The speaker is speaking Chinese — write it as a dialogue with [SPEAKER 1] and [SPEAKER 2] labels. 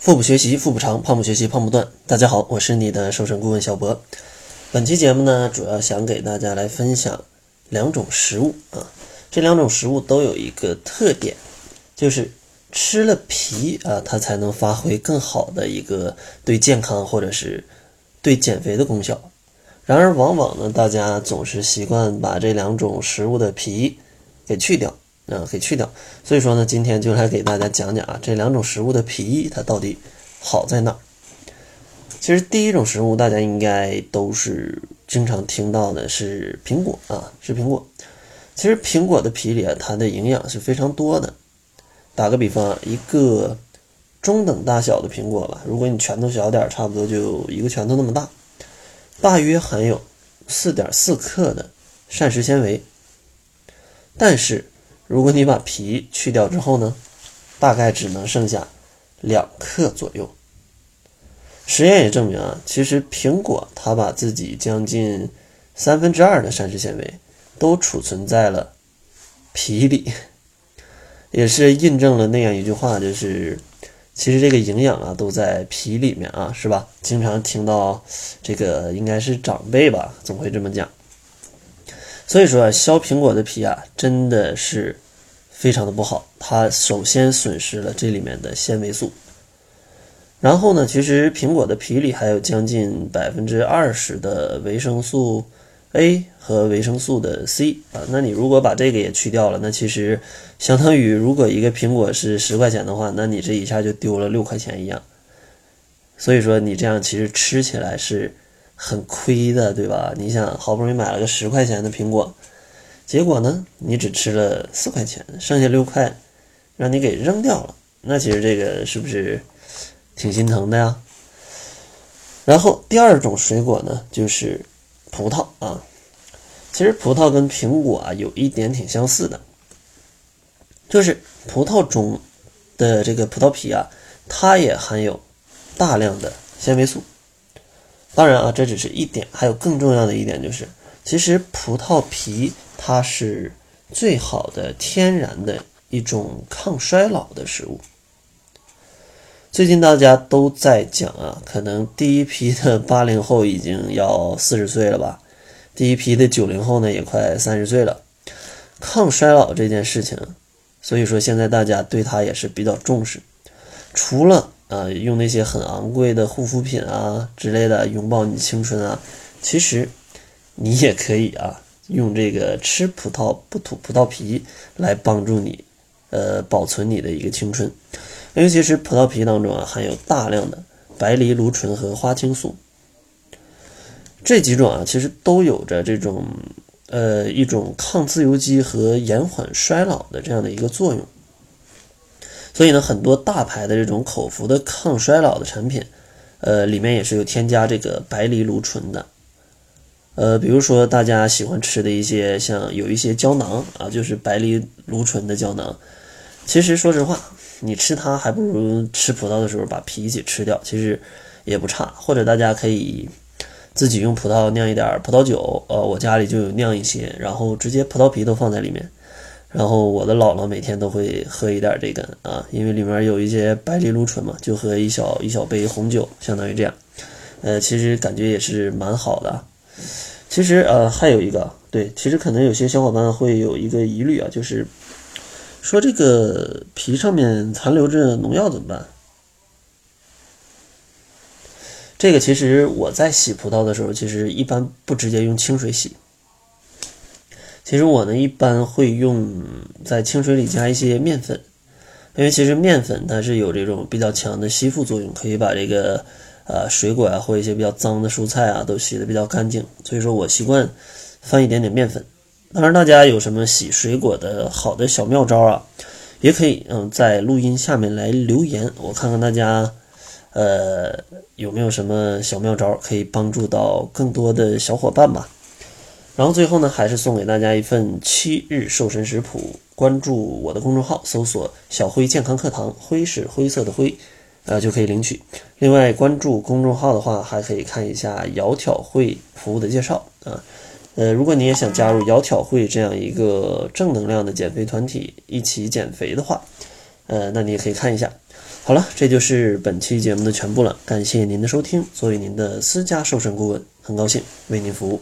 [SPEAKER 1] 腹部学习腹部长，胖不学习胖不断。大家好，我是你的瘦身顾问小博。本期节目呢，主要想给大家来分享两种食物啊。这两种食物都有一个特点，就是吃了皮啊，它才能发挥更好的一个对健康或者是对减肥的功效。然而，往往呢，大家总是习惯把这两种食物的皮给去掉。啊，给去掉。所以说呢，今天就来给大家讲讲啊，这两种食物的皮它到底好在哪儿。其实第一种食物大家应该都是经常听到的，是苹果啊，是苹果。其实苹果的皮里啊，它的营养是非常多的。打个比方啊，一个中等大小的苹果吧，如果你拳头小点，差不多就一个拳头那么大，大约含有四点四克的膳食纤维。但是如果你把皮去掉之后呢，大概只能剩下两克左右。实验也证明啊，其实苹果它把自己将近三分之二的膳食纤维都储存在了皮里，也是印证了那样一句话，就是其实这个营养啊都在皮里面啊，是吧？经常听到这个应该是长辈吧，总会这么讲。所以说啊，削苹果的皮啊，真的是非常的不好。它首先损失了这里面的纤维素，然后呢，其实苹果的皮里还有将近百分之二十的维生素 A 和维生素的 C 啊。那你如果把这个也去掉了，那其实相当于如果一个苹果是十块钱的话，那你这一下就丢了六块钱一样。所以说你这样其实吃起来是。很亏的，对吧？你想，好不容易买了个十块钱的苹果，结果呢，你只吃了四块钱，剩下六块让你给扔掉了。那其实这个是不是挺心疼的呀？然后第二种水果呢，就是葡萄啊。其实葡萄跟苹果啊有一点挺相似的，就是葡萄中的这个葡萄皮啊，它也含有大量的纤维素。当然啊，这只是一点，还有更重要的一点就是，其实葡萄皮它是最好的天然的一种抗衰老的食物。最近大家都在讲啊，可能第一批的八零后已经要四十岁了吧，第一批的九零后呢也快三十岁了。抗衰老这件事情，所以说现在大家对它也是比较重视，除了。呃，用那些很昂贵的护肤品啊之类的拥抱你青春啊，其实你也可以啊，用这个吃葡萄不吐葡萄皮来帮助你，呃，保存你的一个青春。尤其是葡萄皮当中啊，含有大量的白藜芦醇和花青素，这几种啊，其实都有着这种呃一种抗自由基和延缓衰老的这样的一个作用。所以呢，很多大牌的这种口服的抗衰老的产品，呃，里面也是有添加这个白藜芦醇的。呃，比如说大家喜欢吃的一些，像有一些胶囊啊，就是白藜芦醇的胶囊。其实说实话，你吃它还不如吃葡萄的时候把皮一起吃掉，其实也不差。或者大家可以自己用葡萄酿一点葡萄酒，呃，我家里就有酿一些，然后直接葡萄皮都放在里面。然后我的姥姥每天都会喝一点这个啊，因为里面有一些白藜芦醇嘛，就喝一小一小杯红酒，相当于这样。呃，其实感觉也是蛮好的。其实呃还有一个，对，其实可能有些小伙伴会有一个疑虑啊，就是说这个皮上面残留着农药怎么办？这个其实我在洗葡萄的时候，其实一般不直接用清水洗。其实我呢，一般会用在清水里加一些面粉，因为其实面粉它是有这种比较强的吸附作用，可以把这个呃水果啊或一些比较脏的蔬菜啊都洗得比较干净。所以说我习惯放一点点面粉。当然，大家有什么洗水果的好的小妙招啊，也可以嗯在录音下面来留言，我看看大家呃有没有什么小妙招可以帮助到更多的小伙伴吧。然后最后呢，还是送给大家一份七日瘦身食谱。关注我的公众号，搜索“小辉健康课堂”，灰是灰色的灰，呃，就可以领取。另外，关注公众号的话，还可以看一下“窈窕会”服务的介绍啊。呃，如果你也想加入“窈窕会”这样一个正能量的减肥团体，一起减肥的话，呃，那你也可以看一下。好了，这就是本期节目的全部了，感谢您的收听。作为您的私家瘦身顾问，很高兴为您服务。